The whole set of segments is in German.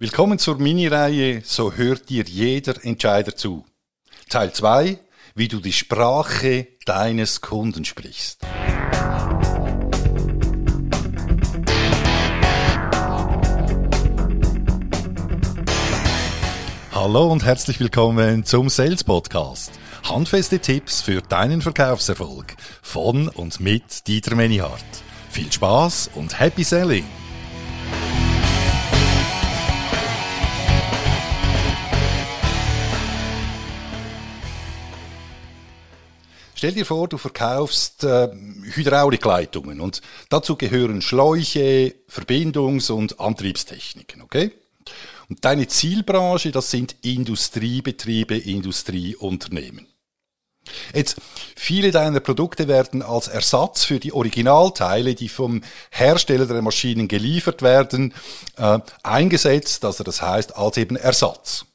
Willkommen zur Mini-Reihe So hört dir jeder Entscheider zu. Teil 2, wie du die Sprache deines Kunden sprichst. Hallo und herzlich willkommen zum Sales Podcast. Handfeste Tipps für deinen Verkaufserfolg von und mit Dieter Menihardt. Viel Spaß und Happy Selling! Stell dir vor, du verkaufst äh, Hydraulikleitungen und dazu gehören Schläuche, Verbindungs- und Antriebstechniken, okay? Und deine Zielbranche, das sind Industriebetriebe, Industrieunternehmen. Jetzt, viele deiner Produkte werden als Ersatz für die Originalteile, die vom Hersteller der Maschinen geliefert werden, äh, eingesetzt, also das heißt als eben Ersatz.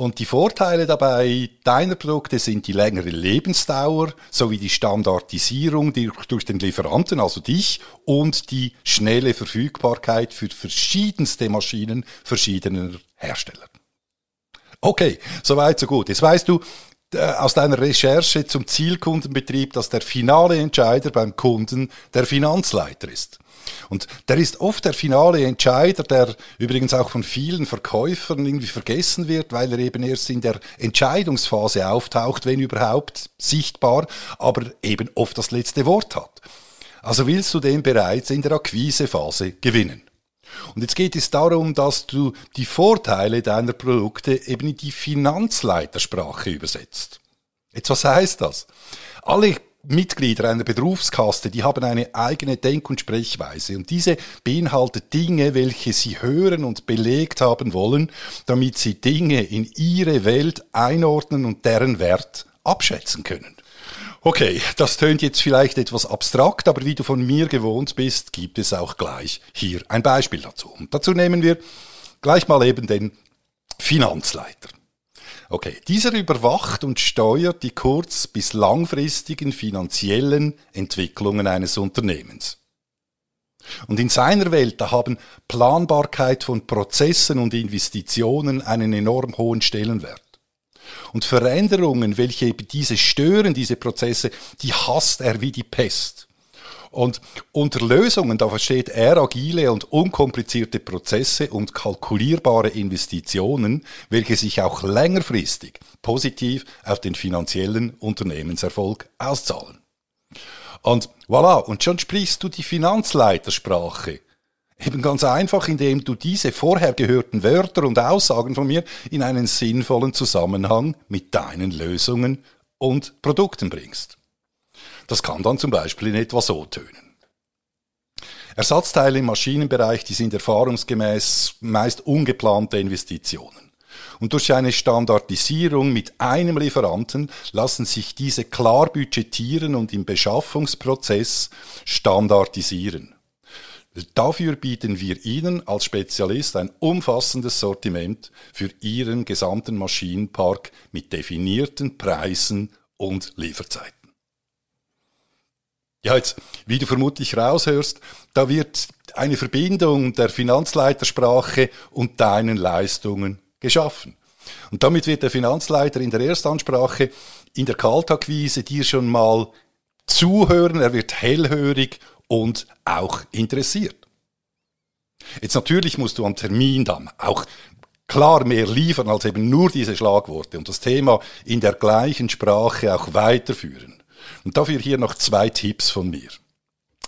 Und die Vorteile dabei deiner Produkte sind die längere Lebensdauer sowie die Standardisierung durch den Lieferanten, also dich, und die schnelle Verfügbarkeit für verschiedenste Maschinen verschiedener Hersteller. Okay, soweit so gut. Jetzt weißt du, aus deiner Recherche zum Zielkundenbetrieb, dass der finale Entscheider beim Kunden der Finanzleiter ist. Und der ist oft der finale Entscheider, der übrigens auch von vielen Verkäufern irgendwie vergessen wird, weil er eben erst in der Entscheidungsphase auftaucht, wenn überhaupt sichtbar, aber eben oft das letzte Wort hat. Also willst du den bereits in der Akquisephase gewinnen. Und jetzt geht es darum, dass du die Vorteile deiner Produkte eben in die Finanzleitersprache übersetzt. Jetzt was heißt das? Alle Mitglieder einer Berufskaste, die haben eine eigene Denk- und Sprechweise und diese beinhaltet Dinge, welche sie hören und belegt haben wollen, damit sie Dinge in ihre Welt einordnen und deren Wert abschätzen können. Okay, das tönt jetzt vielleicht etwas abstrakt, aber wie du von mir gewohnt bist, gibt es auch gleich hier ein Beispiel dazu. Und dazu nehmen wir gleich mal eben den Finanzleiter. Okay, dieser überwacht und steuert die kurz- bis langfristigen finanziellen Entwicklungen eines Unternehmens. Und in seiner Welt, da haben Planbarkeit von Prozessen und Investitionen einen enorm hohen Stellenwert. Und Veränderungen, welche diese stören, diese Prozesse, die hasst er wie die Pest. Und unter Lösungen, da versteht er agile und unkomplizierte Prozesse und kalkulierbare Investitionen, welche sich auch längerfristig positiv auf den finanziellen Unternehmenserfolg auszahlen. Und voilà, und schon sprichst du die Finanzleitersprache. Eben ganz einfach, indem du diese vorher gehörten Wörter und Aussagen von mir in einen sinnvollen Zusammenhang mit deinen Lösungen und Produkten bringst. Das kann dann zum Beispiel in etwa so tönen. Ersatzteile im Maschinenbereich, die sind erfahrungsgemäß meist ungeplante Investitionen. Und durch eine Standardisierung mit einem Lieferanten lassen sich diese klar budgetieren und im Beschaffungsprozess standardisieren. Dafür bieten wir Ihnen als Spezialist ein umfassendes Sortiment für Ihren gesamten Maschinenpark mit definierten Preisen und Lieferzeiten. Ja, jetzt, wie du vermutlich raushörst, da wird eine Verbindung der Finanzleitersprache und deinen Leistungen geschaffen. Und damit wird der Finanzleiter in der Erstansprache in der Kaltakquise dir schon mal zuhören, er wird hellhörig und auch interessiert. Jetzt natürlich musst du am Termin dann auch klar mehr liefern als eben nur diese Schlagworte und das Thema in der gleichen Sprache auch weiterführen. Und dafür hier noch zwei Tipps von mir.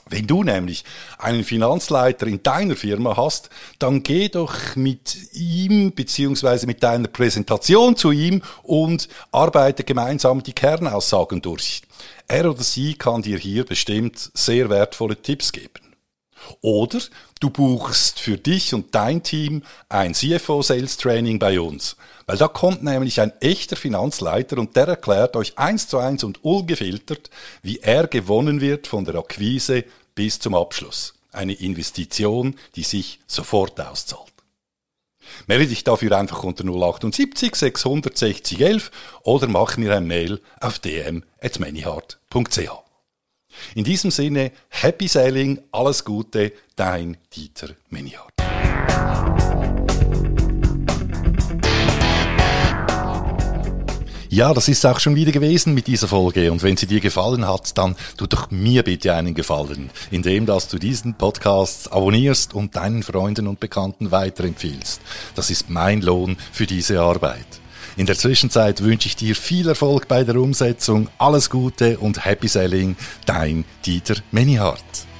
Wenn du nämlich einen Finanzleiter in deiner Firma hast, dann geh doch mit ihm beziehungsweise mit deiner Präsentation zu ihm und arbeite gemeinsam die Kernaussagen durch. Er oder sie kann dir hier bestimmt sehr wertvolle Tipps geben. Oder du buchst für dich und dein Team ein CFO Sales Training bei uns. Weil da kommt nämlich ein echter Finanzleiter und der erklärt euch eins zu eins und ungefiltert, wie er gewonnen wird von der Akquise bis zum Abschluss. Eine Investition, die sich sofort auszahlt. Melde dich dafür einfach unter 078 660 11 oder mach mir ein Mail auf www.dieterbohlen.ch. In diesem Sinne, Happy Sailing, alles Gute, dein Dieter Menihardt. Ja, das ist auch schon wieder gewesen mit dieser Folge. Und wenn sie dir gefallen hat, dann tu doch mir bitte einen Gefallen, indem dass du diesen Podcast abonnierst und deinen Freunden und Bekannten weiterempfiehlst. Das ist mein Lohn für diese Arbeit. In der Zwischenzeit wünsche ich dir viel Erfolg bei der Umsetzung, alles Gute und Happy Selling, dein Dieter Menihardt.